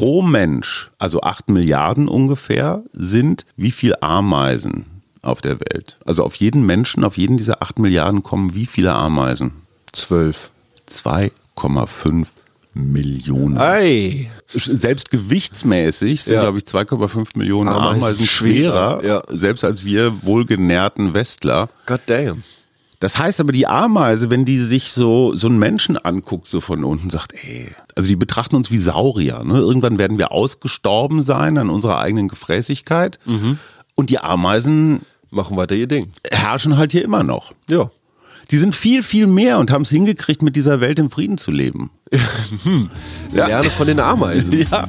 pro Mensch, also 8 Milliarden ungefähr, sind wie viel Ameisen auf der Welt? Also auf jeden Menschen, auf jeden dieser 8 Milliarden kommen wie viele Ameisen? Zwölf. 2,5 Millionen. Ei. Selbst gewichtsmäßig sind, Ja. glaube ich, 2,5 Millionen Ameisen schwerer, ja. selbst als wir wohlgenährten Westler. God damn. Das heißt aber, die Ameise, wenn die sich so, so einen Menschen anguckt, so von unten, sagt, ey, also die betrachten uns wie Saurier. Ne? Irgendwann werden wir ausgestorben sein an unserer eigenen Gefräßigkeit. Und die Ameisen Machen weiter ihr Ding. herrschen halt hier immer noch. Ja. Die sind viel, viel mehr und haben es hingekriegt, mit dieser Welt im Frieden zu leben. Ja. Lerne von den Ameisen. Ja.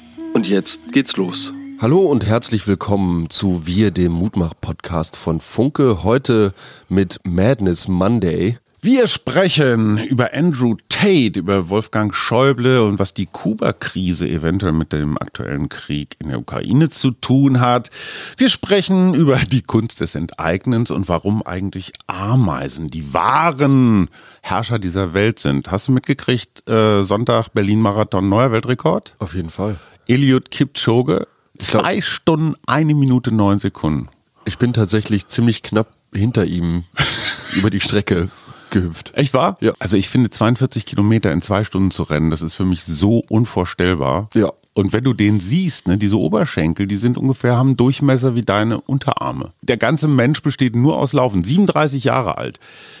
Und jetzt geht's los. Hallo und herzlich willkommen zu Wir, dem Mutmach-Podcast von Funke. Heute mit Madness Monday. Wir sprechen über Andrew Tate, über Wolfgang Schäuble und was die Kuba-Krise eventuell mit dem aktuellen Krieg in der Ukraine zu tun hat. Wir sprechen über die Kunst des Enteignens und warum eigentlich Ameisen die wahren Herrscher dieser Welt sind. Hast du mitgekriegt, äh, Sonntag Berlin-Marathon, neuer Weltrekord? Auf jeden Fall. Eliud Kipchoge, glaub- zwei Stunden, eine Minute, neun Sekunden. Ich bin tatsächlich ziemlich knapp hinter ihm über die Strecke gehüpft. Echt wahr? Ja. Also ich finde 42 Kilometer in zwei Stunden zu rennen, das ist für mich so unvorstellbar. Ja. Und wenn du den siehst, ne, diese Oberschenkel, die sind ungefähr, haben Durchmesser wie deine Unterarme. Der ganze Mensch besteht nur aus Laufen, 37 Jahre alt.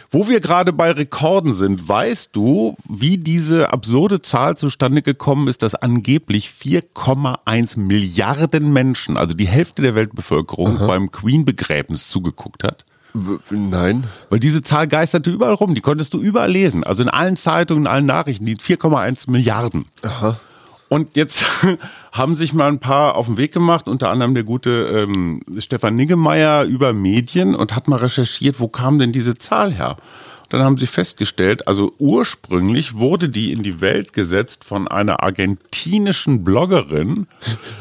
Wo wir gerade bei Rekorden sind, weißt du, wie diese absurde Zahl zustande gekommen ist, dass angeblich 4,1 Milliarden Menschen, also die Hälfte der Weltbevölkerung, beim Queen-Begräbnis zugeguckt hat? Nein. Weil diese Zahl geisterte überall rum, die konntest du überall lesen. Also in allen Zeitungen, in allen Nachrichten, die 4,1 Milliarden. Und jetzt haben sich mal ein paar auf den Weg gemacht, unter anderem der gute ähm, Stefan Niggemeier über Medien und hat mal recherchiert, wo kam denn diese Zahl her? Dann haben sie festgestellt, also ursprünglich wurde die in die Welt gesetzt von einer argentinischen Bloggerin,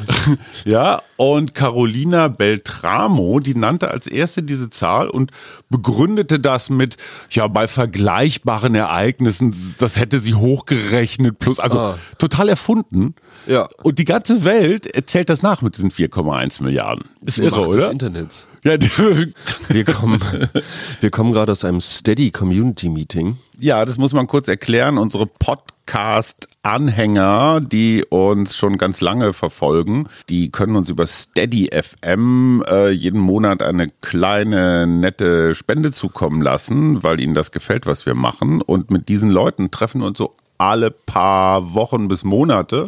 ja, und Carolina Beltramo, die nannte als erste diese Zahl und begründete das mit, ja, bei vergleichbaren Ereignissen, das hätte sie hochgerechnet, plus, also Ah. total erfunden. Ja. Und die ganze Welt erzählt das nach mit diesen 4,1 Milliarden. Ist Die irre, Macht oder? des Internets. Ja, Wir kommen, wir kommen gerade aus einem Steady Community Meeting. Ja, das muss man kurz erklären. Unsere Podcast-Anhänger, die uns schon ganz lange verfolgen, die können uns über Steady FM äh, jeden Monat eine kleine, nette Spende zukommen lassen, weil ihnen das gefällt, was wir machen. Und mit diesen Leuten treffen wir uns so alle paar Wochen bis Monate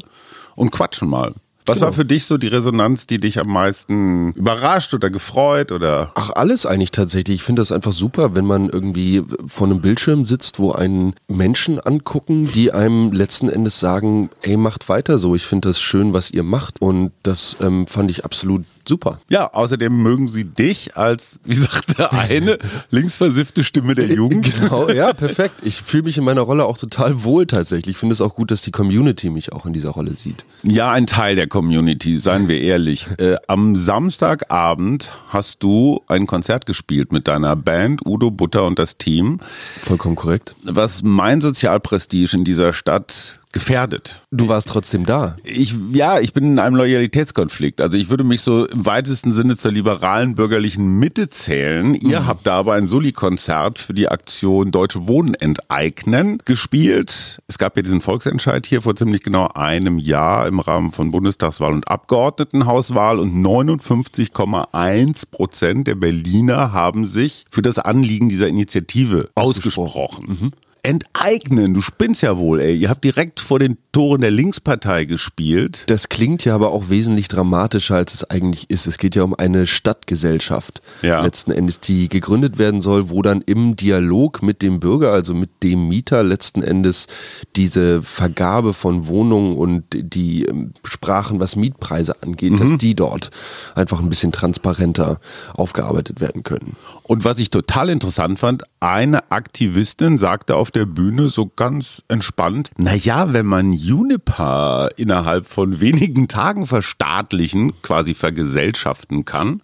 und quatschen mal. Was war für dich so die Resonanz, die dich am meisten überrascht oder gefreut oder? Ach, alles eigentlich tatsächlich. Ich finde das einfach super, wenn man irgendwie vor einem Bildschirm sitzt, wo einen Menschen angucken, die einem letzten Endes sagen, ey, macht weiter so. Ich finde das schön, was ihr macht. Und das ähm, fand ich absolut super. Ja, außerdem mögen sie dich als, wie sagt der eine, linksversiffte Stimme der Jugend. Genau, ja, perfekt. Ich fühle mich in meiner Rolle auch total wohl tatsächlich. Ich finde es auch gut, dass die Community mich auch in dieser Rolle sieht. Ja, ein Teil der Community, seien wir ehrlich. Äh, am Samstagabend hast du ein Konzert gespielt mit deiner Band Udo Butter und das Team, Vollkommen korrekt. was mein Sozialprestige in dieser Stadt gefährdet. Du warst trotzdem da. Ich, ja, ich bin in einem Loyalitätskonflikt. Also ich würde mich so im weitesten Sinne zur liberalen bürgerlichen Mitte zählen. Ihr habt da aber ein Soli-Konzert für die Aktion Deutsche Wohnen enteignen gespielt. Es gab ja diesen Volksentscheid hier vor ziemlich genau einem Jahr im Rahmen von Bundestagswahl und Abgeordnetenhauswahl und 59,1 Prozent der Berliner haben sich für das Anliegen dieser Initiative ausgesprochen. Enteignen. Du spinnst ja wohl, ey. Ihr habt direkt vor den Toren der Linkspartei gespielt. Das klingt ja aber auch wesentlich dramatischer, als es eigentlich ist. Es geht ja um eine Stadtgesellschaft, Ja. letzten Endes, die gegründet werden soll, wo dann im Dialog mit dem Bürger, also mit dem Mieter, letzten Endes diese Vergabe von Wohnungen und die ähm, Sprachen, was Mietpreise angeht, dass die dort einfach ein bisschen transparenter aufgearbeitet werden können. Und was ich total interessant fand, eine Aktivistin sagte auf der Bühne so ganz entspannt, na ja, wenn man Juniper innerhalb von wenigen Tagen verstaatlichen, quasi vergesellschaften kann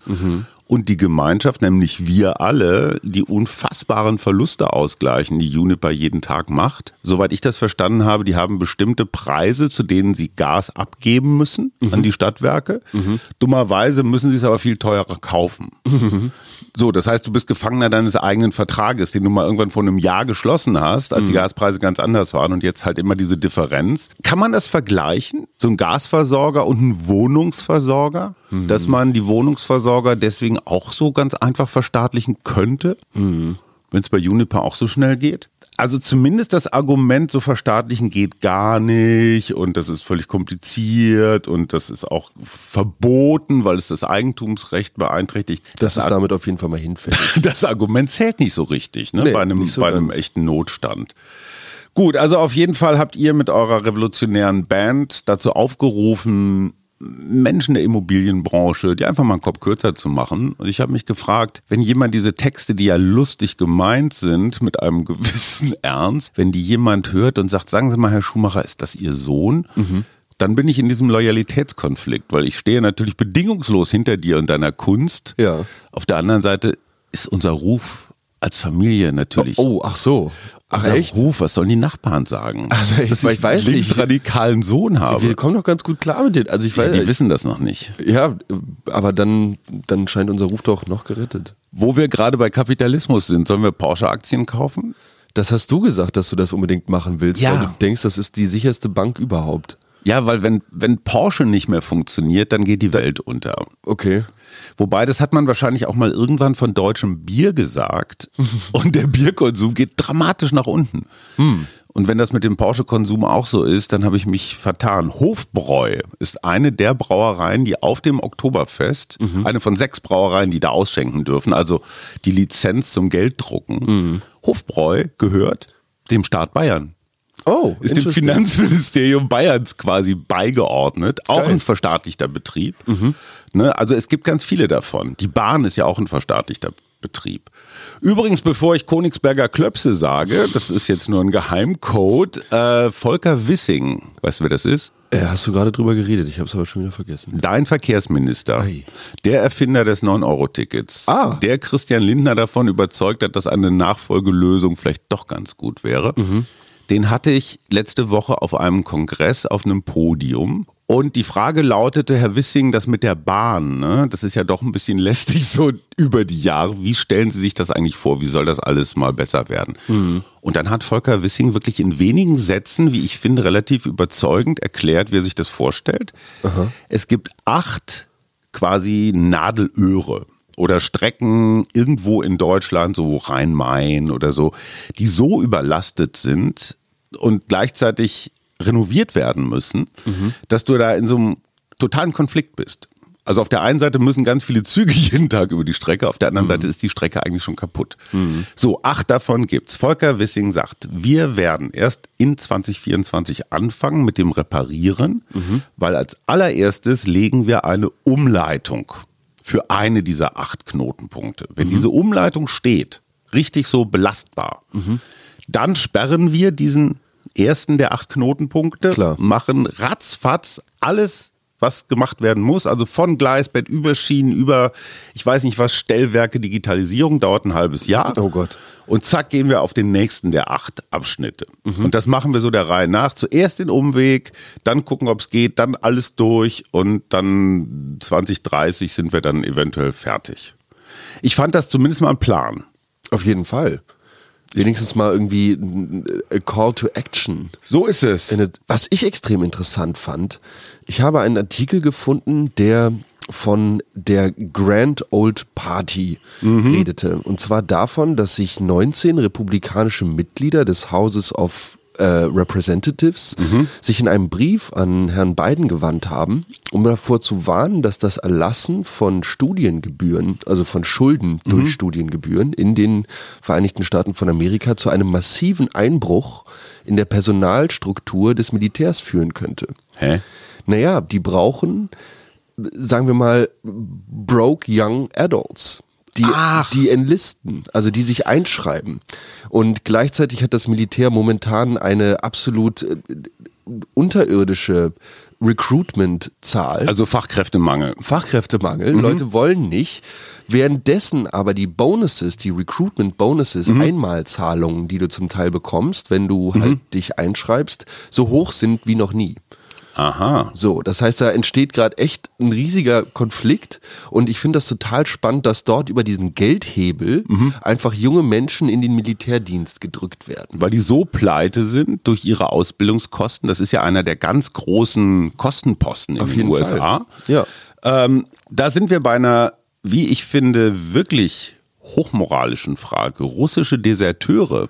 und die Gemeinschaft, nämlich wir alle, die unfassbaren Verluste ausgleichen, die Juniper jeden Tag macht. Soweit ich das verstanden habe, die haben bestimmte Preise, zu denen sie Gas abgeben müssen an die Stadtwerke. Dummerweise müssen sie es aber viel teurer kaufen. So, das heißt, du bist Gefangener deines eigenen Vertrages, den du mal irgendwann vor einem Jahr geschlossen hast, als die Gaspreise ganz anders waren und jetzt halt immer diese Differenz. Kann man das vergleichen? So ein Gasversorger und ein Wohnungsversorger? Dass man die Wohnungsversorger deswegen auch so ganz einfach verstaatlichen könnte? Wenn es bei Juniper auch so schnell geht? Also zumindest das Argument, so verstaatlichen geht gar nicht und das ist völlig kompliziert und das ist auch verboten, weil es das Eigentumsrecht beeinträchtigt. Das ist damit auf jeden Fall mal hinfällig. Das Argument zählt nicht so richtig, ne? Nee, bei einem, so bei einem echten Notstand. Gut, also auf jeden Fall habt ihr mit eurer revolutionären Band dazu aufgerufen, Menschen der Immobilienbranche, die einfach mal einen Kopf kürzer zu machen. Und ich habe mich gefragt, wenn jemand diese Texte, die ja lustig gemeint sind, mit einem gewissen Ernst, wenn die jemand hört und sagt, sagen Sie mal, Herr Schumacher, ist das Ihr Sohn? Mhm. Dann bin ich in diesem Loyalitätskonflikt, weil ich stehe natürlich bedingungslos hinter dir und deiner Kunst. Ja. Auf der anderen Seite ist unser Ruf als Familie natürlich. Oh, ach so. Ach unser echt? Ruf, was sollen die Nachbarn sagen? Also ich- Dass ich weiß einen nicht. linksradikalen Sohn habe. Wir kommen doch ganz gut klar mit denen. Also ich Ja, weiß, die wissen das noch nicht. ja, aber dann, dann scheint unser Ruf doch noch gerettet. Wo wir gerade bei Kapitalismus sind, sollen wir Porsche-Aktien kaufen? Das hast du gesagt, dass du das unbedingt machen willst, Ja. weil du denkst, das ist die sicherste Bank überhaupt. Ja, weil wenn, wenn Porsche nicht mehr funktioniert, dann geht die Welt unter. Okay. Wobei, das hat man wahrscheinlich auch mal irgendwann von deutschem Bier gesagt. Und der Bierkonsum geht dramatisch nach unten. Und wenn das mit dem Porsche-Konsum auch so ist, dann habe ich mich vertan. Hofbräu ist eine der Brauereien, die auf dem Oktoberfest, eine von sechs Brauereien, die da ausschenken dürfen, also die Lizenz zum Gelddrucken. Hofbräu gehört dem Staat Bayern Oh, ist dem. Finanzministerium Bayerns quasi beigeordnet. Auch Geil. ein verstaatlichter Betrieb. Ne, also es gibt ganz viele davon. Die Bahn ist ja auch ein verstaatlichter Betrieb. Übrigens, bevor ich Konigsberger Klöpse sage, das ist jetzt nur ein Geheimcode, äh, Volker Wissing, weißt du, wer das ist? Äh, hast du gerade drüber geredet? Ich habe es aber schon wieder vergessen. Dein Verkehrsminister, Ei. der Erfinder des 9-Euro-Tickets, Ah. der Christian Lindner davon überzeugt hat, dass eine Nachfolgelösung vielleicht doch ganz gut wäre, den hatte ich letzte Woche auf einem Kongress auf einem Podium. Und die Frage lautete, Herr Wissing, das mit der Bahn, ne, das ist ja doch ein bisschen lästig so über die Jahre. Wie stellen Sie sich das eigentlich vor? Wie soll das alles mal besser werden? Und dann hat Volker Wissing wirklich in wenigen Sätzen, wie ich finde, relativ überzeugend erklärt, wie er sich das vorstellt. Es gibt acht quasi Nadelöhre oder Strecken irgendwo in Deutschland, so Rhein-Main oder so, die so überlastet sind und gleichzeitig renoviert werden müssen, dass du da in so einem totalen Konflikt bist. Also auf der einen Seite müssen ganz viele Züge jeden Tag über die Strecke, auf der anderen Seite ist die Strecke eigentlich schon kaputt. So, acht davon gibt's. Volker Wissing sagt, wir werden erst in 2024 anfangen mit dem Reparieren, weil als allererstes legen wir eine Umleitung für eine dieser acht Knotenpunkte. Wenn diese Umleitung steht, richtig so belastbar, dann sperren wir diesen ersten der acht Knotenpunkte, Klar. machen ratzfatz alles, was gemacht werden muss, also von Gleisbett über Schienen, über, ich weiß nicht was, Stellwerke, Digitalisierung, dauert ein halbes Jahr. Oh Gott. Und zack, gehen wir auf den nächsten der acht Abschnitte. Und das machen wir so der Reihe nach. Zuerst den Umweg, dann gucken, ob es geht, dann alles durch und dann 2030 sind wir dann eventuell fertig. Ich fand das zumindest mal ein Plan. Auf jeden Fall. Wenigstens mal irgendwie a Call to Action. So ist es. Was ich extrem interessant fand, ich habe einen Artikel gefunden, der von der Grand Old Party redete. Und zwar davon, dass sich 19 republikanische Mitglieder des Houses of äh, Representatives sich in einem Brief an Herrn Biden gewandt haben, um davor zu warnen, dass das Erlassen von Studiengebühren, also von Schulden durch Studiengebühren in den Vereinigten Staaten von Amerika zu einem massiven Einbruch in der Personalstruktur des Militärs führen könnte. Hä? Naja, die brauchen, sagen wir mal, broke young adults. Die, die enlisten, also die sich einschreiben. Und gleichzeitig hat das Militär momentan eine absolut äh, unterirdische Recruitment-Zahl. Also Fachkräftemangel. Fachkräftemangel. Leute wollen nicht. Währenddessen aber die Bonuses, die Recruitment-Bonuses, Einmalzahlungen, die du zum Teil bekommst, wenn du halt dich einschreibst, so hoch sind wie noch nie. Aha. So, das heißt, da entsteht gerade echt ein riesiger Konflikt und ich finde das total spannend, dass dort über diesen Geldhebel einfach junge Menschen in den Militärdienst gedrückt werden. Weil die so pleite sind durch ihre Ausbildungskosten. Das ist ja einer der ganz großen Kostenposten in Auf den jeden USA. Fall. Ja. Ähm, da sind wir bei einer, wie ich finde, wirklich hochmoralischen Frage. Russische Deserteure,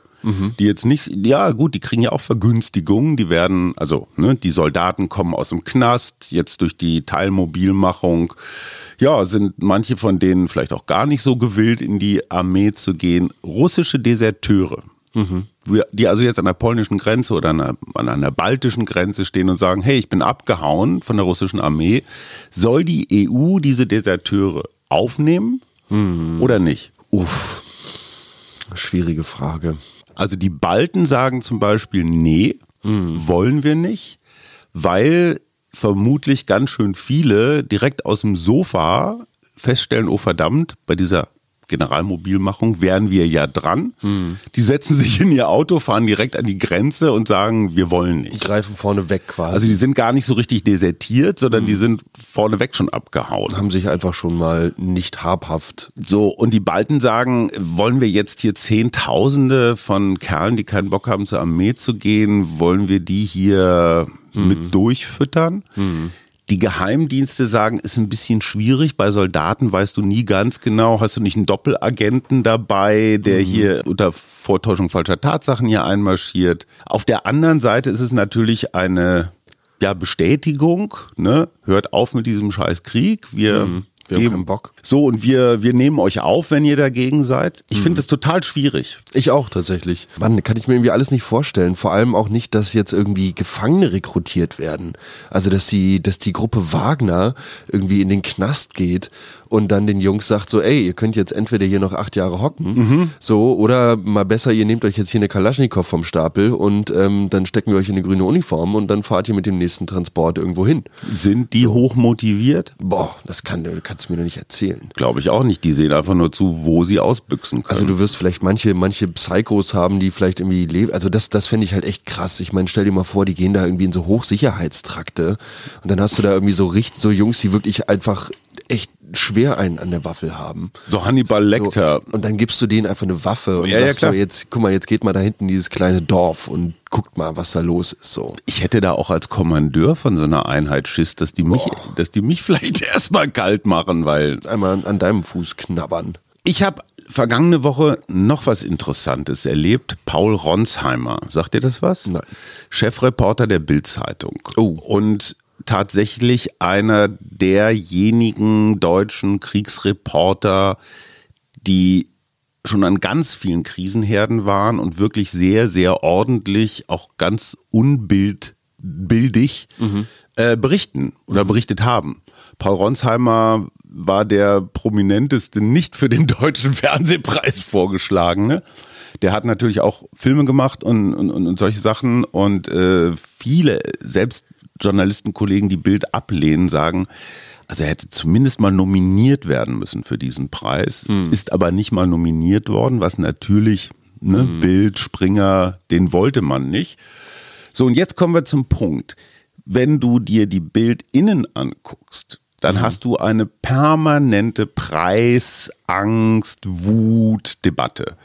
die jetzt nicht, ja gut, die kriegen ja auch Vergünstigungen, die werden, also ne, die Soldaten kommen aus dem Knast, jetzt durch die Teilmobilmachung, ja, sind manche von denen vielleicht auch gar nicht so gewillt, in die Armee zu gehen. Russische Deserteure, wir- die also jetzt an der polnischen Grenze oder an der, an einer baltischen Grenze stehen und sagen, hey, ich bin abgehauen von der russischen Armee, soll die EU diese Deserteure aufnehmen oder nicht? Uff. Schwierige Frage. Also die Balten sagen zum Beispiel, nee, wollen wir nicht, weil vermutlich ganz schön viele direkt aus dem Sofa feststellen, oh verdammt, bei dieser Generalmobilmachung wären wir ja dran. Die setzen sich in ihr Auto, fahren direkt an die Grenze und sagen, wir wollen nicht. Greifen vorne weg quasi. Also die sind gar nicht so richtig desertiert, sondern die sind vorneweg schon abgehauen. haben sich einfach schon mal nicht habhaft. So, und die Balten sagen, wollen wir jetzt hier Zehntausende von Kerlen, die keinen Bock haben, zur Armee zu gehen, wollen wir die hier mit durchfüttern? Die Geheimdienste sagen, ist ein bisschen schwierig. Bei Soldaten weißt du nie ganz genau, hast du nicht einen Doppelagenten dabei, der hier unter Vortäuschung falscher Tatsachen hier einmarschiert. Auf der anderen Seite ist es natürlich eine ja, Bestätigung, ne? Hört auf mit diesem scheiß Krieg. Wir, Wir haben keinen Bock. So, und wir, wir nehmen euch auf, wenn ihr dagegen seid. Ich finde das total schwierig. Ich auch tatsächlich. Mann, kann ich mir irgendwie alles nicht vorstellen. Vor allem auch nicht, dass jetzt irgendwie Gefangene rekrutiert werden. Also, dass die, dass die Gruppe Wagner irgendwie in den Knast geht und dann den Jungs sagt so, ey, ihr könnt jetzt entweder hier noch acht Jahre hocken, so, oder mal besser, ihr nehmt euch jetzt hier eine Kalaschnikow vom Stapel und ähm, dann stecken wir euch in eine grüne Uniform und dann fahrt ihr mit dem nächsten Transport irgendwo hin. Sind die hoch motiviert? Boah, das kann, kannst du mir doch nicht erzählen. Glaube ich auch nicht. Die sehen einfach nur zu, wo sie ausbüchsen können. Also du wirst vielleicht manche, manche Psychos haben, die vielleicht irgendwie leben. Also das, das fände ich halt echt krass. Ich meine, stell dir mal vor, die gehen da irgendwie in so Hochsicherheitstrakte und dann hast du da irgendwie so richtig, so Jungs, die wirklich einfach echt schwer einen an der Waffel haben. so Hannibal Lecter. So, und dann gibst du denen einfach eine Waffe und Ja, ja, sagst klar. so, jetzt, guck mal, jetzt geht mal da hinten in dieses kleine Dorf und guckt mal, was da los ist. So. Ich hätte da auch als Kommandeur von so einer Einheit Schiss, dass die mich, dass die mich vielleicht erstmal kalt machen, weil Einmal an, an deinem Fuß knabbern. ich habe vergangene Woche noch was Interessantes erlebt. Paul Ronsheimer, sagt dir das was? Nein. Chefreporter der Bild-Zeitung. Oh. Und tatsächlich einer derjenigen deutschen Kriegsreporter, die schon an ganz vielen Krisenherden waren und wirklich sehr, sehr ordentlich, auch ganz unbildbildig äh, berichten oder berichtet haben. Paul Ronsheimer war der prominenteste nicht für den deutschen Fernsehpreis vorgeschlagene. Der hat natürlich auch Filme gemacht und, und, und und solche Sachen und äh, viele, selbst Journalistenkollegen, die Bild ablehnen, sagen, also er hätte zumindest mal nominiert werden müssen für diesen Preis, ist aber nicht mal nominiert worden, was natürlich, ne, Bild, Springer, den wollte man nicht. So, und jetzt kommen wir zum Punkt. Wenn du dir die BildInnen anguckst, dann hast du eine permanente Preis, Angst, Wut, Debatte.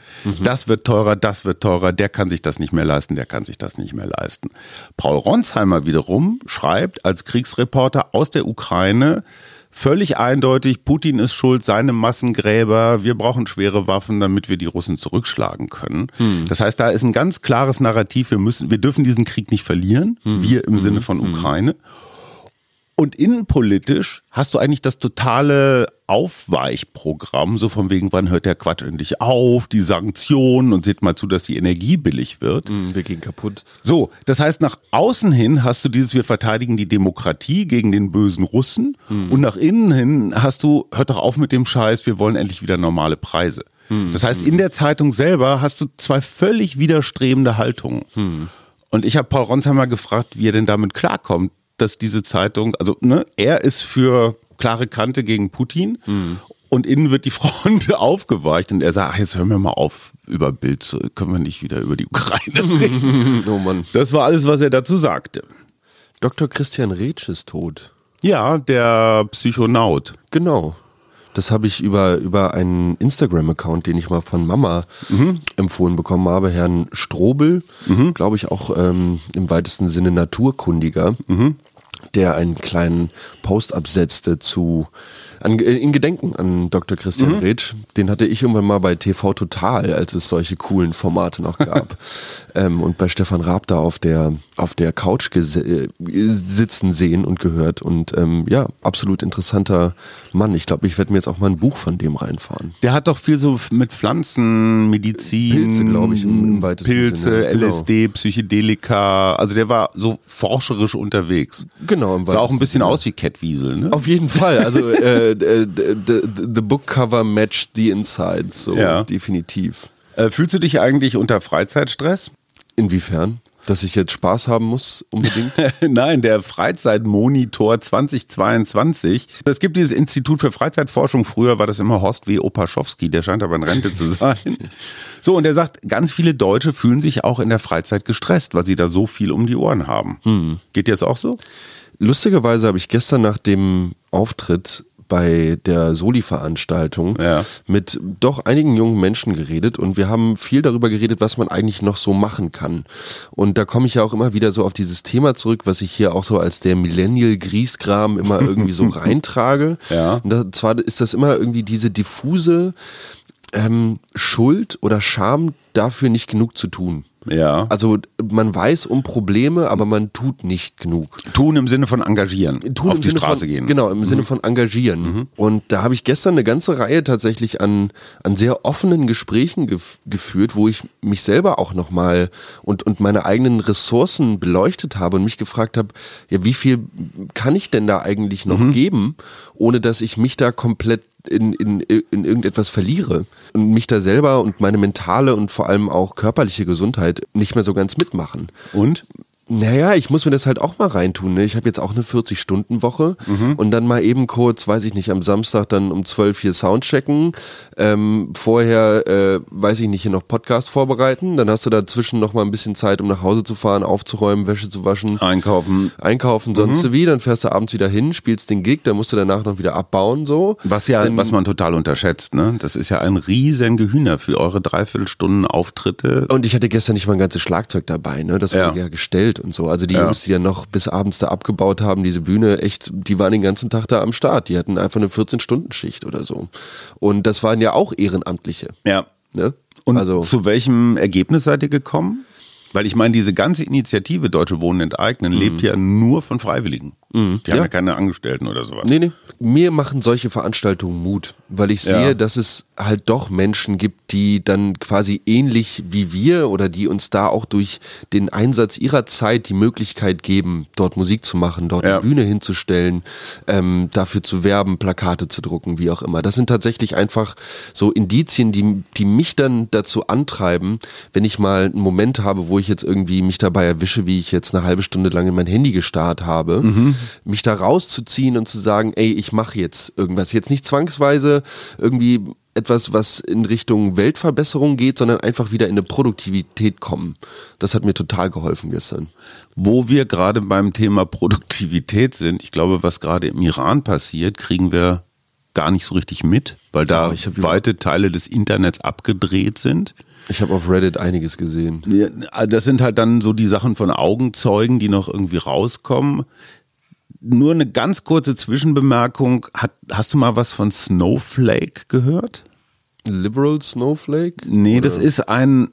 Das wird teurer, das wird teurer, der kann sich das nicht mehr leisten, der kann sich das nicht mehr leisten. Paul Ronsheimer wiederum schreibt als Kriegsreporter aus der Ukraine völlig eindeutig, Putin ist schuld, seine Massengräber, wir brauchen schwere Waffen, damit wir die Russen zurückschlagen können. Hm. Das heißt, da ist ein ganz klares Narrativ, wir müssen, wir dürfen diesen Krieg nicht verlieren, hm. wir im Sinne hm. von hm. Ukraine. Und innenpolitisch hast du eigentlich das totale Aufweichprogramm, so von wegen, wann hört der Quatsch endlich auf, die Sanktionen und seht mal zu, dass die Energie billig wird. Mm, wir gehen kaputt. So, das heißt, nach außen hin hast du dieses, wir verteidigen die Demokratie gegen den bösen Russen mm. und nach innen hin hast du, hört doch auf mit dem Scheiß, wir wollen endlich wieder normale Preise. Mm. Das heißt, in der Zeitung selber hast du zwei völlig widerstrebende Haltungen. Und ich habe Paul Ronsheimer gefragt, wie er denn damit klarkommt dass diese Zeitung, also ne, er ist für klare Kante gegen Putin mhm. und innen wird die Front aufgeweicht und er sagt, ach, jetzt hören wir mal auf über Bild, können wir nicht wieder über die Ukraine reden. oh Mann. Das war alles, was er dazu sagte. Dr. Christian Retsch ist tot. Ja, der Psychonaut. Genau. Das habe ich über, über einen Instagram-Account, den ich mal von Mama mhm. empfohlen bekommen habe, Herrn Strobel, mhm. glaube ich auch ähm, im weitesten Sinne Naturkundiger, mhm. Der einen kleinen Post absetzte zu an, äh, in Gedenken an Dr. Christian mhm. Reth, den hatte ich irgendwann mal bei TV Total, als es solche coolen Formate noch gab. ähm, und bei Stefan Raab da auf der, auf der Couch äh, sitzen sehen und gehört. Und ähm, ja, absolut interessanter Mann. Ich glaube, ich werde mir jetzt auch mal ein Buch von dem reinfahren. Der hat doch viel so mit Pflanzen, Medizin, Pilze, glaube ich, im, im weitesten Pilze, Sinne. Genau. LSD, Psychedelika. Also der war so forscherisch unterwegs. Genau. Im Sah auch ein bisschen Sinne. aus wie Cat Wiesel, ne? Auf jeden Fall. Also äh, äh, the, the book cover matched the inside, so ja. definitiv. Äh, fühlst du dich eigentlich unter Freizeitstress? Inwiefern? Dass ich jetzt Spaß haben muss, unbedingt? Nein, der Freizeitmonitor 2022. Es gibt dieses Institut für Freizeitforschung. Früher war das immer Horst W. Opaschowski, der scheint aber in Rente zu sein. So, und er sagt, ganz viele Deutsche fühlen sich auch in der Freizeit gestresst, weil sie da so viel um die Ohren haben. Hm. Geht dir das auch so? Lustigerweise habe ich gestern nach dem Auftritt bei der Soli-Veranstaltung ja. mit doch einigen jungen Menschen geredet und wir haben viel darüber geredet, was man eigentlich noch so machen kann. Und da komme ich ja auch immer wieder so auf dieses Thema zurück, was ich hier auch so als der Millennial-Griesgram immer irgendwie so reintrage. Ja. Und da, zwar ist das immer irgendwie diese diffuse ähm, Schuld oder Scham dafür nicht genug zu tun. Ja. Also man weiß um Probleme, aber man tut nicht genug. Tun im Sinne von engagieren. Tun auf die Sinne Straße von, gehen. Genau, im mhm. Sinne von engagieren. Mhm. Und da habe ich gestern eine ganze Reihe tatsächlich an, an sehr offenen Gesprächen gef geführt, wo ich mich selber auch nochmal und, und meine eigenen Ressourcen beleuchtet habe und mich gefragt habe, ja, wie viel kann ich denn da eigentlich noch mhm. geben, ohne dass ich mich da komplett in, in, in irgendetwas verliere und mich da selber und meine mentale und vor allem auch körperliche Gesundheit nicht mehr so ganz mitmachen. Und? Naja, ich muss mir das halt auch mal reintun. Ne? Ich habe jetzt auch eine 40-Stunden-Woche mhm. und dann mal eben kurz, weiß ich nicht, am Samstag dann um 12 hier Soundchecken. Ähm, vorher, äh, weiß ich nicht, hier noch Podcast vorbereiten. Dann hast du dazwischen noch mal ein bisschen Zeit, um nach Hause zu fahren, aufzuräumen, Wäsche zu waschen. Einkaufen. Einkaufen, sonst mhm. wie. Dann fährst du abends wieder hin, spielst den Gig, dann musst du danach noch wieder abbauen. so. Was ja, dann, was man total unterschätzt. ne? Das ist ja ein riesen Gehühner für eure Dreiviertelstunden Auftritte. Und ich hatte gestern nicht mal ein ganzes Schlagzeug dabei. ne? Das ja. wurde ja gestellt gespielt und so. Also die ja. Jungs, die ja noch bis abends da abgebaut haben, diese Bühne, echt, die waren den ganzen Tag da am Start. Die hatten einfach eine 14-Stunden-Schicht oder so. Und das waren ja auch Ehrenamtliche. Ja. Ne? Und also, zu welchem Ergebnis seid ihr gekommen? Weil ich meine, diese ganze Initiative Deutsche Wohnen enteignen mhm. lebt ja nur von Freiwilligen. Mhm. Die haben ja. ja keine Angestellten oder sowas. Nee, nee. Mir machen solche Veranstaltungen Mut, weil ich sehe, ja. dass es halt doch Menschen gibt, die dann quasi ähnlich wie wir oder die uns da auch durch den Einsatz ihrer Zeit die Möglichkeit geben, dort Musik zu machen, dort ja. eine Bühne hinzustellen, ähm, dafür zu werben, Plakate zu drucken, wie auch immer. Das sind tatsächlich einfach so Indizien, die, die mich dann dazu antreiben, wenn ich mal einen Moment habe, wo ich jetzt irgendwie mich dabei erwische, wie ich jetzt eine halbe Stunde lang in mein Handy gestarrt habe, mhm. Mich da rauszuziehen und zu sagen, ey, ich mache jetzt irgendwas. Jetzt nicht zwangsweise irgendwie etwas, was in Richtung Weltverbesserung geht, sondern einfach wieder in eine Produktivität kommen. Das hat mir total geholfen gestern. Wo wir gerade beim Thema Produktivität sind, ich glaube, was gerade im Iran passiert, kriegen wir gar nicht so richtig mit, weil da ja, weite Teile des Internets abgedreht sind. Ich habe auf Reddit einiges gesehen. Das sind halt dann so die Sachen von Augenzeugen, die noch irgendwie rauskommen nur eine ganz kurze Zwischenbemerkung. Hat, hast du mal was von Snowflake gehört? Liberal Snowflake? Nee, das ist ein,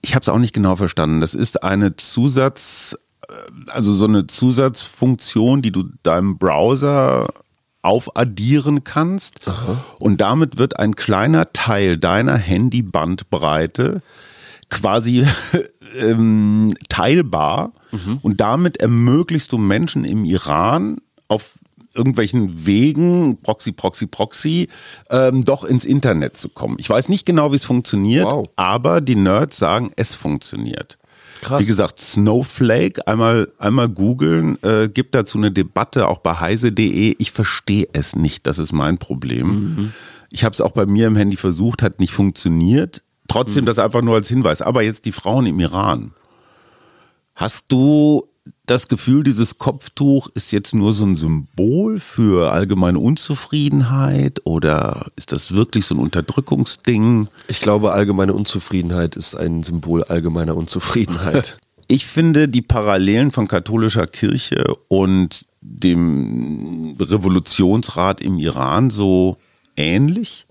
ich habe es auch nicht genau verstanden. Das ist eine Zusatz, äh, also so eine Zusatzfunktion, die du deinem Browser aufaddieren kannst. Und damit wird ein kleiner Teil deiner Handybandbreite quasi ähm, teilbar. Und damit ermöglichst du Menschen im Iran auf irgendwelchen Wegen, Proxy, Proxy, Proxy, ähm, doch ins Internet zu kommen. Ich weiß nicht genau, wie es funktioniert, Wow. aber die Nerds sagen, es funktioniert. Krass. Wie gesagt, Snowflake, einmal, einmal googeln, äh, gibt dazu eine Debatte, auch bei heise.de. Ich verstehe es nicht, das ist mein Problem. Ich habe es auch bei mir im Handy versucht, hat nicht funktioniert. Trotzdem das einfach nur als Hinweis. Aber jetzt die Frauen im Iran. Hast du das Gefühl, dieses Kopftuch ist jetzt nur so ein Symbol für allgemeine Unzufriedenheit oder ist das wirklich so ein Unterdrückungsding? Ich glaube, allgemeine Unzufriedenheit ist ein Symbol allgemeiner Unzufriedenheit. Ich finde die Parallelen von katholischer Kirche und dem Revolutionsrat im Iran so ähnlich,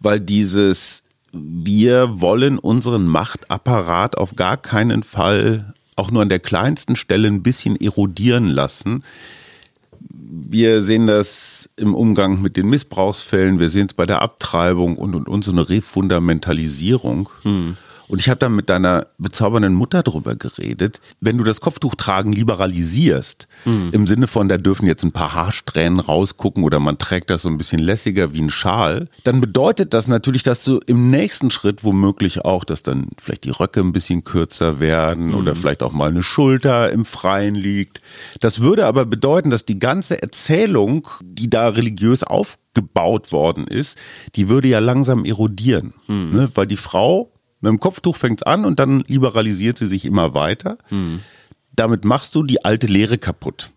weil dieses wir wollen unseren Machtapparat auf gar keinen Fall auch nur an der kleinsten Stelle ein bisschen erodieren lassen. Wir sehen das im Umgang mit den Missbrauchsfällen, wir sehen es bei der Abtreibung und, und, und so eine Refundamentalisierung. Und ich habe da mit deiner bezaubernden Mutter drüber geredet. Wenn du das Kopftuchtragen liberalisierst, im Sinne von, da dürfen jetzt ein paar Haarsträhnen rausgucken oder man trägt das so ein bisschen lässiger wie ein Schal, dann bedeutet das natürlich, dass du im nächsten Schritt womöglich auch, dass dann vielleicht die Röcke ein bisschen kürzer werden oder vielleicht auch mal eine Schulter im Freien liegt. Das würde aber bedeuten, dass die ganze Erzählung, die da religiös aufgebaut worden ist, die würde ja langsam erodieren. Ne? Weil die Frau mit dem Kopftuch fängt es an und dann liberalisiert sie sich immer weiter. Damit machst du die alte Lehre kaputt.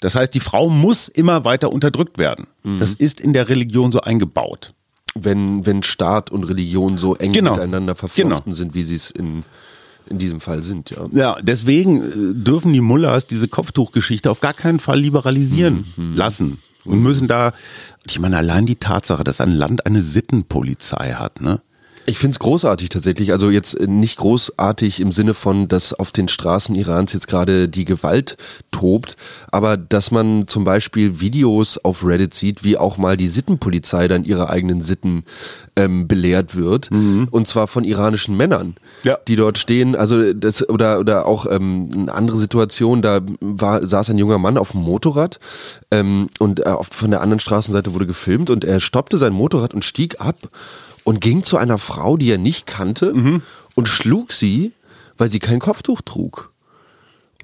Das heißt, die Frau muss immer weiter unterdrückt werden. Das ist in der Religion so eingebaut. wenn, wenn Staat und Religion so eng Genau. miteinander verflochten Genau. sind, wie sie es in, in diesem Fall sind, ja. Ja, deswegen äh, dürfen die Mullahs diese Kopftuchgeschichte auf gar keinen Fall liberalisieren lassen. Und müssen da, ich meine, allein die Tatsache, dass ein Land eine Sittenpolizei hat, ne? Ich finde es großartig tatsächlich. Also jetzt äh, nicht großartig im Sinne von, dass auf den Straßen Irans jetzt gerade die Gewalt tobt, aber dass man zum Beispiel Videos auf Reddit sieht, wie auch mal die Sittenpolizei dann ihre eigenen Sitten ähm, belehrt wird. Und zwar von iranischen Männern, Ja. die dort stehen. Also das oder oder auch ähm, eine andere Situation, da war, saß ein junger Mann auf dem Motorrad ähm, und äh, von der anderen Straßenseite wurde gefilmt und er stoppte sein Motorrad und stieg ab und ging zu einer Frau, die er nicht kannte und schlug sie, weil sie kein Kopftuch trug.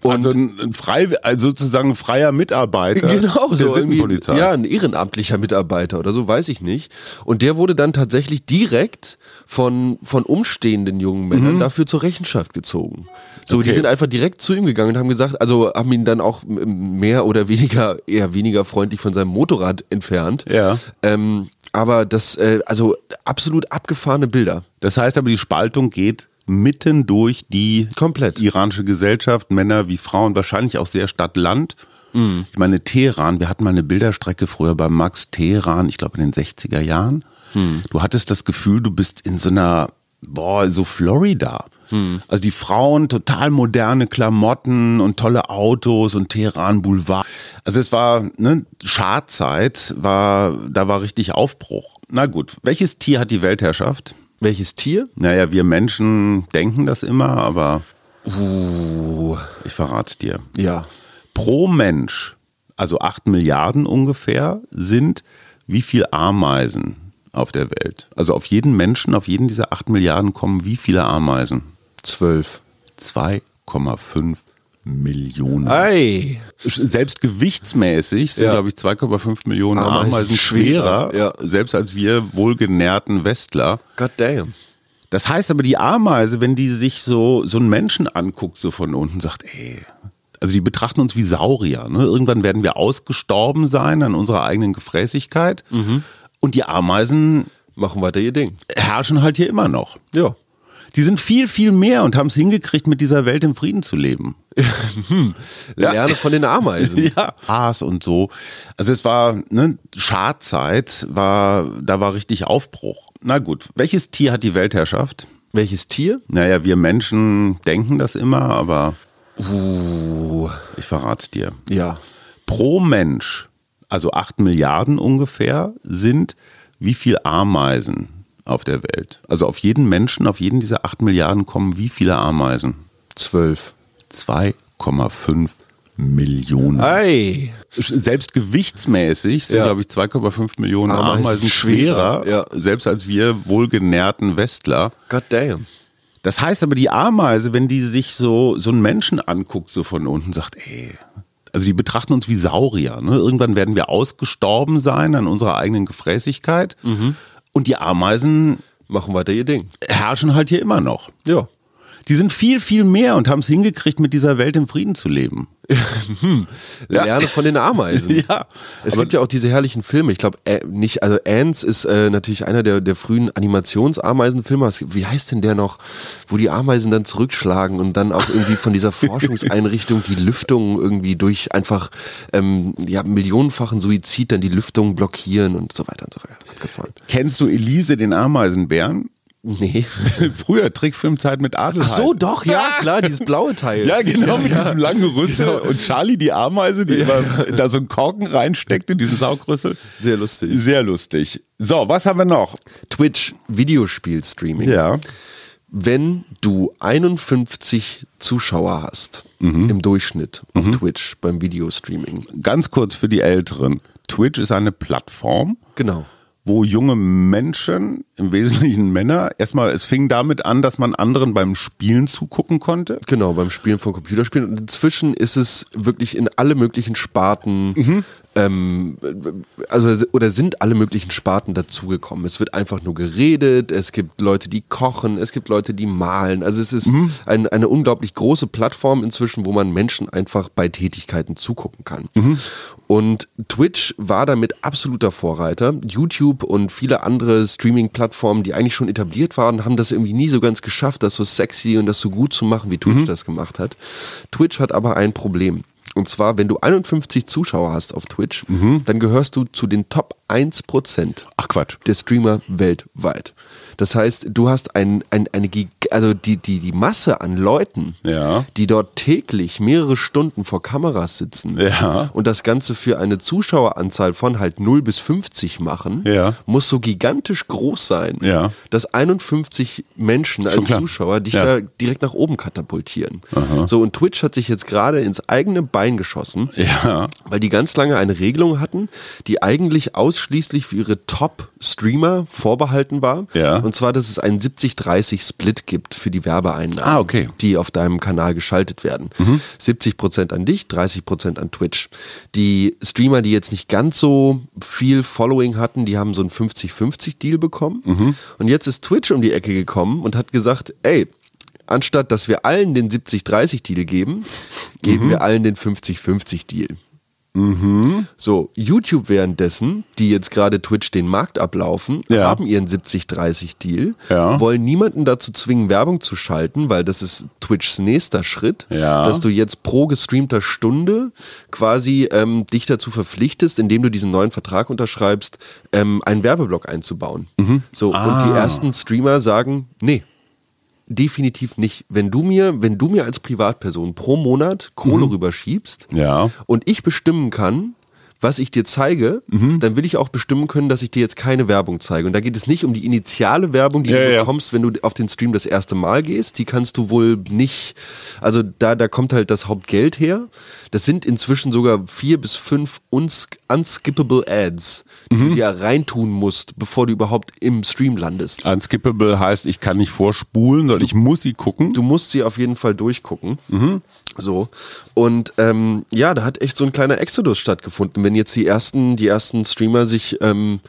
Und also ein, ein frei, also sozusagen ein freier Mitarbeiter genau so Sittenpolizei. ja, ein ehrenamtlicher Mitarbeiter oder so, weiß ich nicht. Und der wurde dann tatsächlich direkt von von umstehenden jungen Männern dafür zur Rechenschaft gezogen. So, die Okay. sind einfach direkt zu ihm gegangen und haben gesagt, also haben ihn dann auch mehr oder weniger eher weniger freundlich von seinem Motorrad entfernt. Ja. Ähm, aber das, äh, also absolut abgefahrene Bilder. Das heißt aber, die Spaltung geht mitten durch die Komplett. iranische Gesellschaft, Männer wie Frauen, wahrscheinlich auch sehr Stadt-Land. Mhm. Ich meine, Teheran, wir hatten mal eine Bilderstrecke früher bei Max Teheran, ich glaube in den 60er Jahren. Mhm. Du hattest das Gefühl, du bist in so einer, boah, so Florida. Mhm. Also die Frauen, total moderne Klamotten und tolle Autos und Teheran Boulevard. Also es war, ne, Scharzeit, war, da war richtig Aufbruch. Na gut, welches Tier hat die Weltherrschaft? Welches Tier? Naja, wir Menschen denken das immer, aber Uh, ich verrat's dir. ja. Pro Mensch, also 8 Milliarden ungefähr, sind wie viel Ameisen auf der Welt? Also auf jeden Menschen, auf jeden dieser 8 Milliarden kommen wie viele Ameisen? Zwölf. 2,5 Millionen. Ei. Selbst gewichtsmäßig sind, Ja. glaube ich, 2,5 Millionen Ameisen Ameisen schwerer, schwerer, ja. selbst als wir wohlgenährten Westler. God damn. Das heißt aber, die Ameise, wenn die sich so, so einen Menschen anguckt, so von unten, sagt, ey, also die betrachten uns wie Saurier. Ne? Irgendwann werden wir ausgestorben sein an unserer eigenen Gefräßigkeit. Und die Ameisen Machen weiter ihr Ding. herrschen halt hier immer noch. Ja. Die sind viel, viel mehr und haben es hingekriegt, mit dieser Welt im Frieden zu leben. Lerne von den Ameisen. Ja, Aas und so. Also es war ne, Schadzeit, war, da war richtig Aufbruch. Na gut, welches Tier hat die Weltherrschaft? Welches Tier? Naja, wir Menschen denken das immer, aber Uh, ich verrate dir. ja. Pro Mensch, also 8 Milliarden ungefähr, sind wie viel Ameisen auf der Welt? Also auf jeden Menschen, auf jeden dieser 8 Milliarden kommen wie viele Ameisen? Zwölf. 2,5 Millionen. Ei. Selbst gewichtsmäßig sind, Ja. glaube ich, 2,5 Millionen Ameisen Ameisen, schwerer, ja. selbst als wir wohlgenährten Westler. God damn. Das heißt aber, die Ameise, wenn die sich so, so einen Menschen anguckt, so von unten, sagt, ey, also die betrachten uns wie Saurier. Ne? Irgendwann werden wir ausgestorben sein an unserer eigenen Gefräßigkeit. Und die Ameisen Machen weiter ihr Ding. herrschen halt hier immer noch. Ja. Die sind viel, viel mehr und haben es hingekriegt, mit dieser Welt im Frieden zu leben. Ja. Lerne von den Ameisen. Ja, Es gibt ja auch diese herrlichen Filme. Ich glaube, äh, nicht, also Ants ist äh, natürlich einer der, der frühen Animationsameisenfilme. Wie heißt denn der noch, wo die Ameisen dann zurückschlagen und dann auch irgendwie von dieser Forschungseinrichtung die Lüftung irgendwie durch einfach ähm, ja, millionenfachen Suizid dann die Lüftung blockieren und so weiter und so weiter. Abgefahren. Kennst du Elise, den Ameisenbären? Nee. Früher Trickfilmzeit mit Adelheid. Ach so, doch, ja, klar, dieses blaue Teil. Ja, genau, mit diesem langen Rüssel. Und Charlie, die Ameise, die immer da so einen Korken reinsteckt in diesen Saugrüssel. Sehr lustig. Sehr lustig. So, was haben wir noch? Twitch Videospiel-Streaming. Ja. Wenn du 51 Zuschauer hast Mhm. im Durchschnitt auf Twitch beim Videostreaming. Ganz kurz für die Älteren. Twitch ist eine Plattform, Genau. Wo junge Menschen, im Wesentlichen Männer, erstmal, es fing damit an, dass man anderen beim Spielen zugucken konnte. Genau, beim Spielen von Computerspielen. Und inzwischen ist es wirklich in alle möglichen Sparten, Mhm. Ähm, also oder sind alle möglichen Sparten dazugekommen. Es wird einfach nur geredet, es gibt Leute, die kochen, es gibt Leute, die malen. Also es ist Mhm. ein, eine unglaublich große Plattform inzwischen, wo man Menschen einfach bei Tätigkeiten zugucken kann. Mhm. Und Twitch war damit absoluter Vorreiter. YouTube und viele andere Streaming-Plattformen, die eigentlich schon etabliert waren, haben das irgendwie nie so ganz geschafft, das so sexy und das so gut zu machen, wie Twitch das gemacht hat. Twitch hat aber ein Problem. Und zwar, wenn du 51 Zuschauer hast auf Twitch, dann gehörst du zu den Top 1% Ach Quatsch. der Streamer weltweit. Das heißt, du hast ein, ein, eine, Gig also die, die, die Masse an Leuten, Ja. die dort täglich mehrere Stunden vor Kameras sitzen Ja. und das Ganze für eine Zuschaueranzahl von halt 0 bis 50 machen, Ja. muss so gigantisch groß sein, dass 51 Menschen als klar. Zuschauer dich da direkt nach oben katapultieren. So, und Twitch hat sich jetzt gerade ins eigene Bein geschossen weil die ganz lange eine Regelung hatten, die eigentlich ausschließlich für ihre Top-Streamer vorbehalten war. Ja. Und zwar, dass es einen 70-30-Split gibt für die Werbeeinnahmen, Ah, okay. die auf deinem Kanal geschaltet werden. 70% an dich, 30% an Twitch. Die Streamer, die jetzt nicht ganz so viel Following hatten, die haben so einen 50-50-Deal bekommen. Und jetzt ist Twitch um die Ecke gekommen und hat gesagt, ey, anstatt dass wir allen den 70-30-Deal geben, geben wir allen den 50-50-Deal. So, YouTube währenddessen, die jetzt gerade Twitch den Markt ablaufen, Ja. haben ihren 70-30-Deal, Ja. wollen niemanden dazu zwingen, Werbung zu schalten, weil das ist Twitchs nächster Schritt, Ja. dass du jetzt pro gestreamter Stunde quasi ähm, dich dazu verpflichtest, indem du diesen neuen Vertrag unterschreibst, ähm, einen Werbeblock einzubauen. So, und Ah. die ersten Streamer sagen, nee, definitiv nicht. Wenn du mir, wenn du mir als Privatperson pro Monat Kohle rüberschiebst Ja. und ich bestimmen kann, was ich dir zeige, Mhm. dann will ich auch bestimmen können, dass ich dir jetzt keine Werbung zeige. Und da geht es nicht um die initiale Werbung, die Ja, du ja. bekommst, wenn du auf den Stream das erste Mal gehst. Die kannst du wohl nicht, also da, da kommt halt das Hauptgeld her. Das sind inzwischen sogar vier bis fünf uns unskippable Ads, die Mhm. du dir reintun musst, bevor du überhaupt im Stream landest. Unskippable heißt, ich kann nicht vorspulen, sondern ich muss sie gucken. Du musst sie auf jeden Fall durchgucken. Mhm. So. Und ähm, ja, da hat echt so ein kleiner Exodus stattgefunden. Wenn jetzt die ersten, die ersten Streamer sich ähm,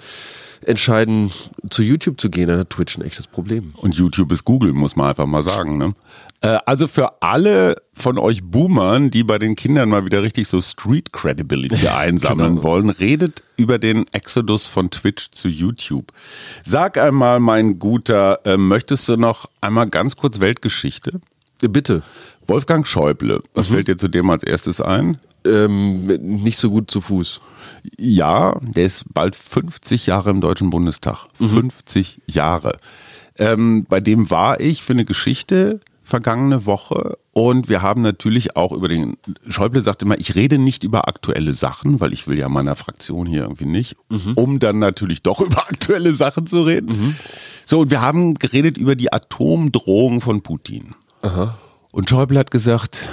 entscheiden, zu YouTube zu gehen, dann hat Twitch ein echtes Problem. Und YouTube ist Google, muss man einfach mal sagen. Ne? Äh, also für alle von euch Boomern, die bei den Kindern mal wieder richtig so Street Credibility einsammeln Genau. wollen, redet über den Exodus von Twitch zu YouTube. Sag einmal, mein Guter, äh, möchtest du noch einmal ganz kurz Weltgeschichte? Bitte. Wolfgang Schäuble, was Mhm. fällt dir zu dem als erstes ein? Ähm, nicht so gut zu Fuß. Ja, der ist bald 50 Jahre im Deutschen Bundestag. Mhm. 50 Jahre. Ähm, bei dem war ich für eine Geschichte vergangene Woche und wir haben natürlich auch über den, Schäuble sagt immer, ich rede nicht über aktuelle Sachen, weil ich will ja meiner Fraktion hier irgendwie nicht, Mhm. um dann natürlich doch über aktuelle Sachen zu reden. So, und wir haben geredet über die Atomdrohung von Putin. Und Schäuble hat gesagt,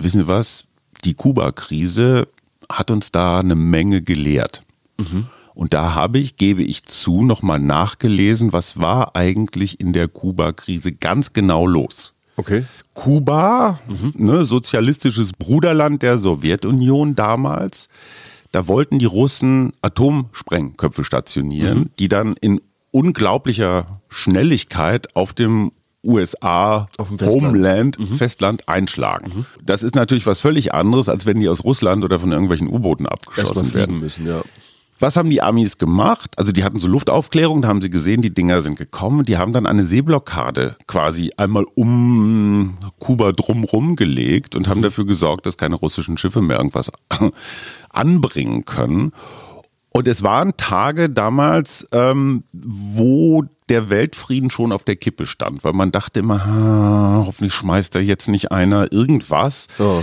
wissen Sie was, die Kuba-Krise hat uns da eine Menge gelehrt. Und da habe ich, gebe ich zu, nochmal nachgelesen, was war eigentlich in der Kuba-Krise ganz genau los. Okay. Kuba, ne, sozialistisches Bruderland der Sowjetunion damals, da wollten die Russen Atomsprengköpfe stationieren, die dann in unglaublicher Schnelligkeit auf dem USA dem Festland. Homeland Festland einschlagen. Das ist natürlich was völlig anderes, als wenn die aus Russland oder von irgendwelchen U-Booten abgeschossen werden. müssen, ja. Was haben die Amis gemacht? Also die hatten so Luftaufklärung, da haben sie gesehen, die Dinger sind gekommen. Die haben dann eine Seeblockade quasi einmal um Kuba drumrum gelegt und haben dafür gesorgt, dass keine russischen Schiffe mehr irgendwas anbringen können. Und es waren Tage damals, ähm, wo der Weltfrieden schon auf der Kippe stand, weil man dachte immer, "Ah, hoffentlich schmeißt da jetzt nicht einer irgendwas. Ja.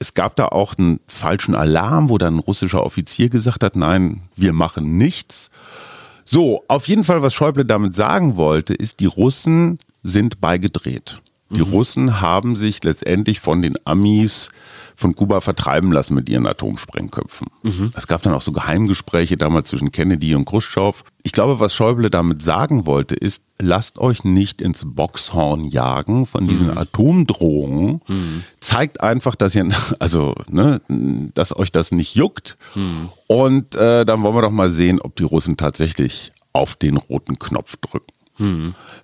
Es gab da auch einen falschen Alarm, wo dann ein russischer Offizier gesagt hat, nein, wir machen nichts. So, auf jeden Fall, was Schäuble damit sagen wollte, ist, die Russen sind beigedreht. Die Russen haben sich letztendlich von den Amis von Kuba vertreiben lassen mit ihren Atomsprengköpfen. Es gab dann auch so Geheimgespräche damals zwischen Kennedy und Khrushchev. Ich glaube, was Schäuble damit sagen wollte, ist, lasst euch nicht ins Boxhorn jagen von diesen Atomdrohungen. Zeigt einfach, dass ihr, also, ne, dass euch das nicht juckt. Und äh, dann wollen wir doch mal sehen, ob die Russen tatsächlich auf den roten Knopf drücken.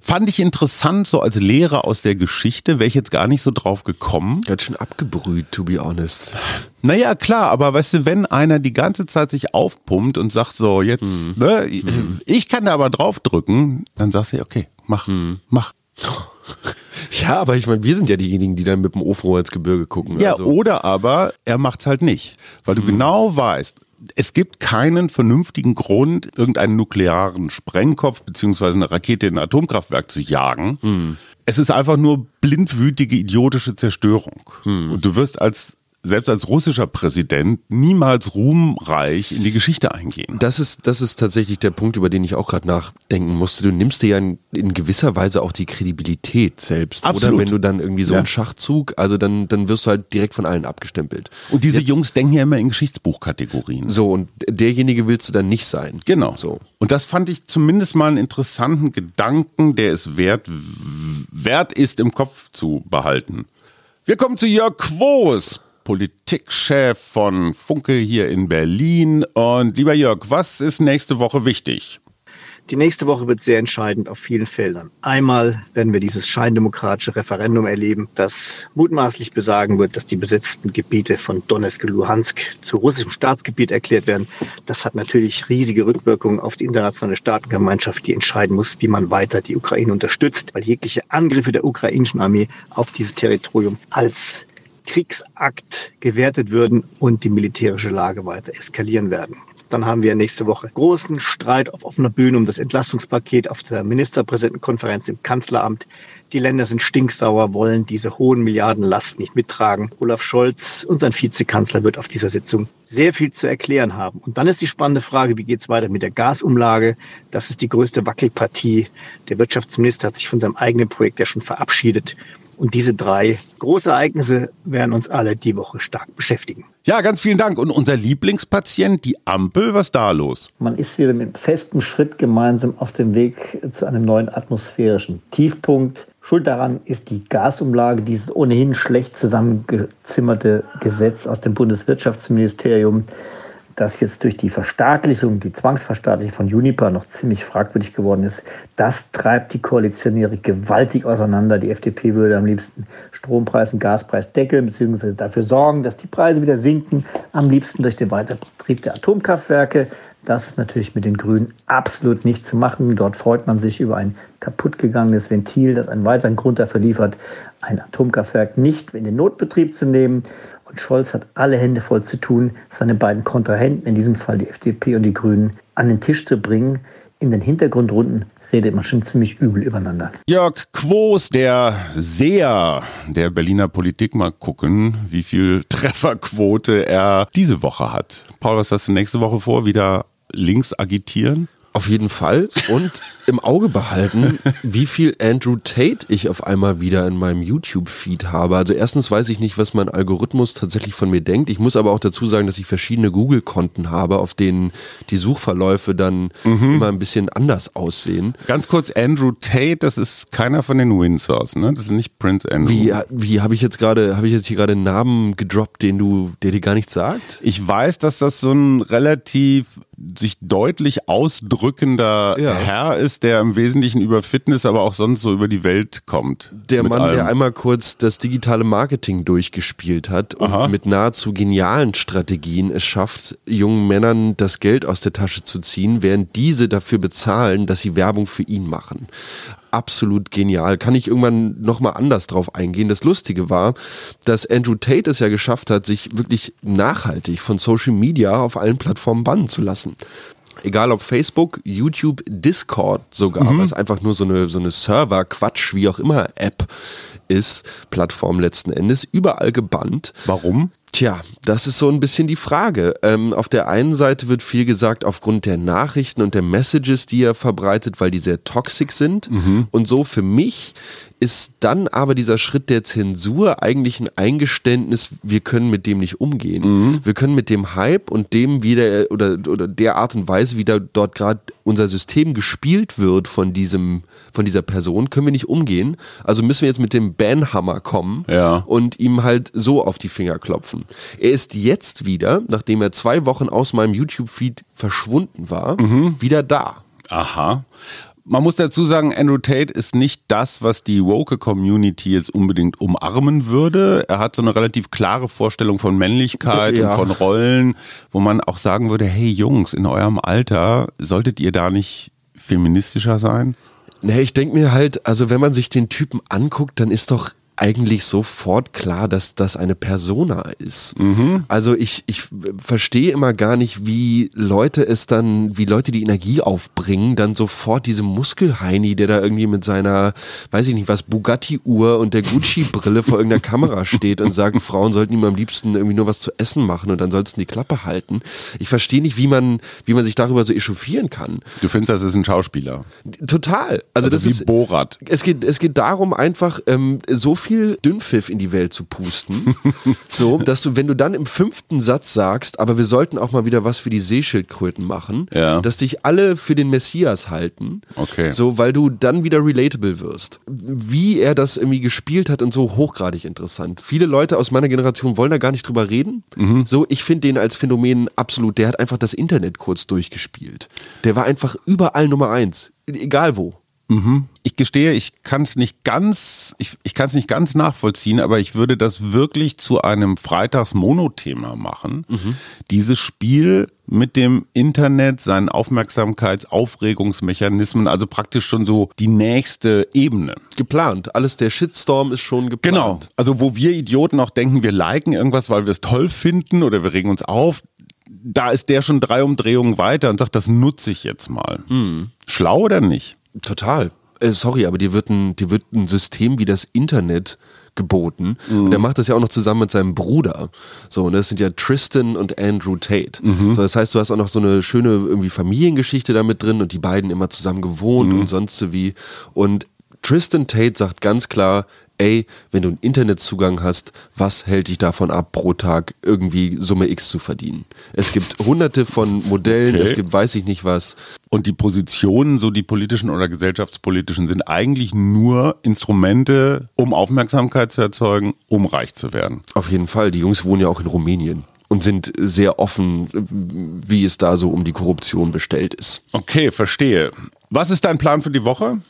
Fand ich interessant, so als Lehrer aus der Geschichte, wäre ich jetzt gar nicht so drauf gekommen. Ganz schön abgebrüht, to be honest. Naja, klar, aber weißt du, wenn einer die ganze Zeit sich aufpumpt und sagt so, jetzt, ne, ich kann da aber draufdrücken, dann sagst du, okay, mach, mach. Ja, aber ich meine, wir sind ja diejenigen, die dann mit dem Ofenrohr ins Gebirge gucken. Ja, also. oder aber er macht's halt nicht, weil du genau weißt, es gibt keinen vernünftigen Grund, irgendeinen nuklearen Sprengkopf beziehungsweise eine Rakete in ein Atomkraftwerk zu jagen. Es ist einfach nur blindwütige, idiotische Zerstörung. Und du wirst als selbst als russischer Präsident niemals ruhmreich in die Geschichte eingehen. Das ist, das ist tatsächlich der Punkt, über den ich auch gerade nachdenken musste. Du nimmst dir ja in, in gewisser Weise auch die Kredibilität selbst. Absolut. Oder wenn du dann irgendwie so Ja. einen Schachzug, also dann, dann wirst du halt direkt von allen abgestempelt. Und diese Jetzt- Jungs denken ja immer in Geschichtsbuchkategorien. So, und derjenige willst du dann nicht sein. Genau. So. Und das fand ich zumindest mal einen interessanten Gedanken, der es wert, wert ist, im Kopf zu behalten. Wir kommen zu Jörg Quos, Politikchef von Funke hier in Berlin. Und lieber Jörg, was ist nächste Woche wichtig? Die nächste Woche wird sehr entscheidend auf vielen Feldern. Einmal werden wir dieses scheindemokratische Referendum erleben, das mutmaßlich besagen wird, dass die besetzten Gebiete von Donetsk und Luhansk zu russischem Staatsgebiet erklärt werden. Das hat natürlich riesige Rückwirkungen auf die internationale Staatengemeinschaft, die entscheiden muss, wie man weiter die Ukraine unterstützt, weil jegliche Angriffe der ukrainischen Armee auf dieses Territorium als Kriegsakt gewertet würden und die militärische Lage weiter eskalieren werden. Dann haben wir nächste Woche großen Streit auf offener Bühne um das Entlastungspaket auf der Ministerpräsidentenkonferenz im Kanzleramt. Die Länder sind stinksauer, wollen diese hohen Milliardenlast nicht mittragen. Olaf Scholz, unser Vizekanzler, wird auf dieser Sitzung sehr viel zu erklären haben. Und dann ist die spannende Frage, wie geht es weiter mit der Gasumlage? Das ist die größte Wackelpartie. Der Wirtschaftsminister hat sich von seinem eigenen Projekt ja schon verabschiedet. Und diese drei Großereignisse werden uns alle die Woche stark beschäftigen. Ja, ganz vielen Dank. Und unser Lieblingspatient, die Ampel, was da los? Man ist wieder mit festem Schritt gemeinsam auf dem Weg zu einem neuen atmosphärischen Tiefpunkt. Schuld daran ist die Gasumlage, dieses ohnehin schlecht zusammengezimmerte Gesetz aus dem Bundeswirtschaftsministerium, das jetzt durch die Verstaatlichung, die Zwangsverstaatlichung von Juniper noch ziemlich fragwürdig geworden ist, das treibt die Koalitionäre gewaltig auseinander. Die FDP würde am liebsten Strompreis und Gaspreis deckeln, beziehungsweise dafür sorgen, dass die Preise wieder sinken, am liebsten durch den Weiterbetrieb der Atomkraftwerke. Das ist natürlich mit den Grünen absolut nicht zu machen. Dort freut man sich über ein kaputtgegangenes Ventil, das einen weiteren Grund dafür liefert, ein Atomkraftwerk nicht in den Notbetrieb zu nehmen. Und Scholz hat alle Hände voll zu tun, seine beiden Kontrahenten, in diesem Fall die FDP und die Grünen, an den Tisch zu bringen. In den Hintergrundrunden redet man schon ziemlich übel übereinander. Jörg Quos, der Seher der Berliner Politik, mal gucken, wie viel Trefferquote er diese Woche hat. Paul, was hast du nächste Woche vor? Wieder links agitieren? Auf jeden Fall. Und im Auge behalten, wie viel Andrew Tate ich auf einmal wieder in meinem YouTube-Feed habe. Also erstens weiß ich nicht, was mein Algorithmus tatsächlich von mir denkt. Ich muss aber auch dazu sagen, dass ich verschiedene Google-Konten habe, auf denen die Suchverläufe dann mhm. immer ein bisschen anders aussehen. Ganz kurz, Andrew Tate, das ist keiner von den Windsors, ne? Das ist nicht Prince Andrew. Wie, wie habe ich jetzt gerade, habe ich jetzt hier gerade einen Namen gedroppt, den du, der dir gar nichts sagt? Ich weiß, dass das so ein relativ sich deutlich ausdrückender ja. Herr ist, der im Wesentlichen über Fitness, aber auch sonst so über die Welt kommt. Der Mann, allem. der einmal kurz das digitale Marketing durchgespielt hat und Aha. mit nahezu genialen Strategien es schafft, jungen Männern das Geld aus der Tasche zu ziehen, während diese dafür bezahlen, dass sie Werbung für ihn machen absolut genial. Kann ich irgendwann nochmal anders drauf eingehen. Das Lustige war, dass Andrew Tate es ja geschafft hat, sich wirklich nachhaltig von Social Media auf allen Plattformen bannen zu lassen. Egal ob Facebook, YouTube, Discord sogar, mhm. was einfach nur so eine, so eine Server-Quatsch, wie auch immer App ist, Plattform letzten Endes, überall gebannt. Warum? Tja, das ist so ein bisschen die Frage. Ähm, auf der einen Seite wird viel gesagt aufgrund der Nachrichten und der Messages, die er verbreitet, weil die sehr toxisch sind. Mhm. Und so für mich ist dann aber dieser Schritt der Zensur eigentlich ein Eingeständnis, wir können mit dem nicht umgehen. Mhm. Wir können mit dem Hype und dem wieder oder, oder der Art und Weise, wie da dort gerade unser System gespielt wird von diesem, von dieser Person, können wir nicht umgehen. Also müssen wir jetzt mit dem Banhammer kommen ja. und ihm halt so auf die Finger klopfen. Er ist jetzt wieder, nachdem er zwei Wochen aus meinem YouTube-Feed verschwunden war, mhm. wieder da. Aha. Man muss dazu sagen, Andrew Tate ist nicht das, was die woke Community jetzt unbedingt umarmen würde. Er hat so eine relativ klare Vorstellung von Männlichkeit ja. und von Rollen, wo man auch sagen würde, hey Jungs, in eurem Alter solltet ihr da nicht feministischer sein? Nee, ich denke mir halt, also wenn man sich den Typen anguckt, dann ist doch eigentlich sofort klar, dass das eine Persona ist. Mhm. Also ich, ich verstehe immer gar nicht, wie Leute es dann, wie Leute die Energie aufbringen, dann sofort diese Muskelheini, der da irgendwie mit seiner, weiß ich nicht was, Bugatti-Uhr und der Gucci-Brille vor irgendeiner Kamera steht und sagt, Frauen sollten ihm am liebsten irgendwie nur was zu essen machen und ansonsten die Klappe halten. Ich verstehe nicht, wie man, wie man sich darüber so echauffieren kann. Du findest, das ist ein Schauspieler? Total. Also, also das wie ist Borat. Es geht, es geht darum, einfach ähm, so viel Dünnpfiff in die Welt zu pusten. so, dass du, wenn du dann im fünften Satz sagst, aber wir sollten auch mal wieder was für die Seeschildkröten machen, ja. dass dich alle für den Messias halten. Okay. So, weil du dann wieder relatable wirst. Wie er das irgendwie gespielt hat und so hochgradig interessant. Viele Leute aus meiner Generation wollen da gar nicht drüber reden. Mhm. So, ich finde den als Phänomen absolut, der hat einfach das Internet kurz durchgespielt. Der war einfach überall Nummer eins. Egal wo. Mhm. Ich gestehe, ich kann es nicht ganz, ich, ich kann es nicht ganz nachvollziehen, aber ich würde das wirklich zu einem Freitags-Monothema machen. Mhm. Dieses Spiel mit dem Internet, seinen Aufmerksamkeits-, Aufregungsmechanismen, also praktisch schon so die nächste Ebene. Geplant. Alles der Shitstorm ist schon geplant. Genau. Also wo wir Idioten auch denken, wir liken irgendwas, weil wir es toll finden oder wir regen uns auf, da ist der schon drei Umdrehungen weiter und sagt, das nutze ich jetzt mal. Mhm. Schlau oder nicht? Total. Äh, sorry, aber dir wird, ein, dir wird ein System wie das Internet geboten. Mhm. Und er macht das ja auch noch zusammen mit seinem Bruder. So, und das sind ja Tristan und Andrew Tate. Mhm. So, das heißt, du hast auch noch so eine schöne irgendwie Familiengeschichte damit drin und die beiden immer zusammen gewohnt mhm. und sonst so wie. Und Tristan Tate sagt ganz klar, ey, wenn du einen Internetzugang hast, was hält dich davon ab, pro Tag irgendwie Summe X zu verdienen? Es gibt hunderte von Modellen, okay. es gibt weiß ich nicht was. Und die Positionen, so die politischen oder gesellschaftspolitischen, sind eigentlich nur Instrumente, um Aufmerksamkeit zu erzeugen, um reich zu werden. Auf jeden Fall. Die Jungs wohnen ja auch in Rumänien. und sind sehr offen, wie es da so um die Korruption bestellt ist. Okay, verstehe. Was ist dein Plan für die Woche?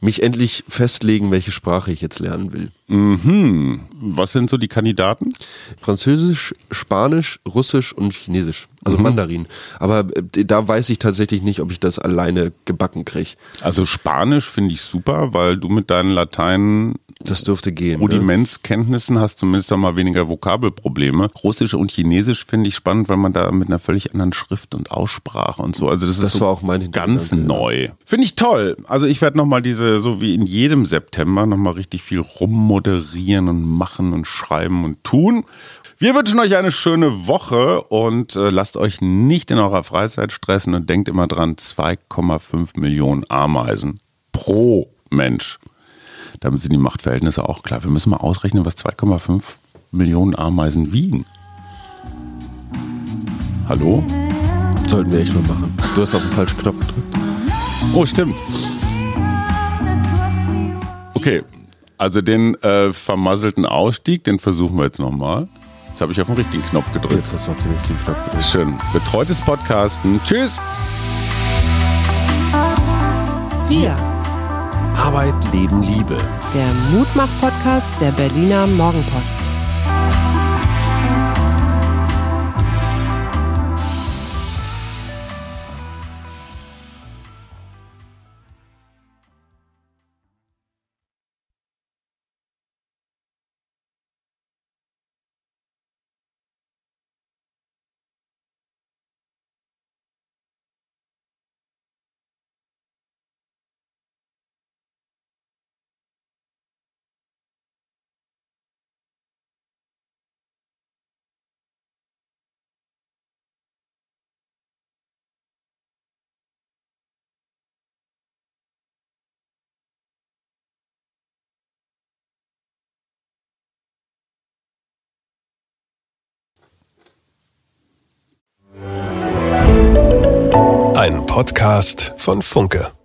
Mich endlich festlegen, welche Sprache ich jetzt lernen will. Mhm. Was sind so die Kandidaten? Französisch, Spanisch, Russisch und Chinesisch. Also Mhm. Mandarin. Aber äh, da weiß ich tatsächlich nicht, ob ich das alleine gebacken kriege. Also Spanisch finde ich super, weil du mit deinen Latein Das dürfte gehen. Ne? Rudimentskenntnissen hast zumindest auch mal weniger Vokabelprobleme. Russisch und Chinesisch finde ich spannend, weil man da mit einer völlig anderen Schrift und Aussprache und so. Also das, Das ist so war auch mein ganz neu. Finde ich toll. Also ich werde nochmal diese, so wie in jedem September, nochmal richtig viel rummoderieren und machen und schreiben und tun. Wir wünschen euch eine schöne Woche und äh, lasst euch nicht in eurer Freizeit stressen und denkt immer dran, 2,5 Millionen Ameisen pro Mensch. Damit sind die Machtverhältnisse auch klar. Wir müssen mal ausrechnen, was 2,5 Millionen Ameisen wiegen. Hallo? Sollten wir echt mal machen. Du hast auf den falschen Knopf gedrückt. Oh, stimmt. Okay, also den äh, vermasselten Ausstieg, den versuchen wir jetzt nochmal. Jetzt habe ich auf den richtigen Knopf gedrückt. Jetzt hast du auf den richtigen Knopf gedrückt. Schön. Betreutes Podcasten. Tschüss. Wir, Arbeit, Leben, Liebe. der Mutmach-Podcast der Berliner Morgenpost. Podcast von Funke.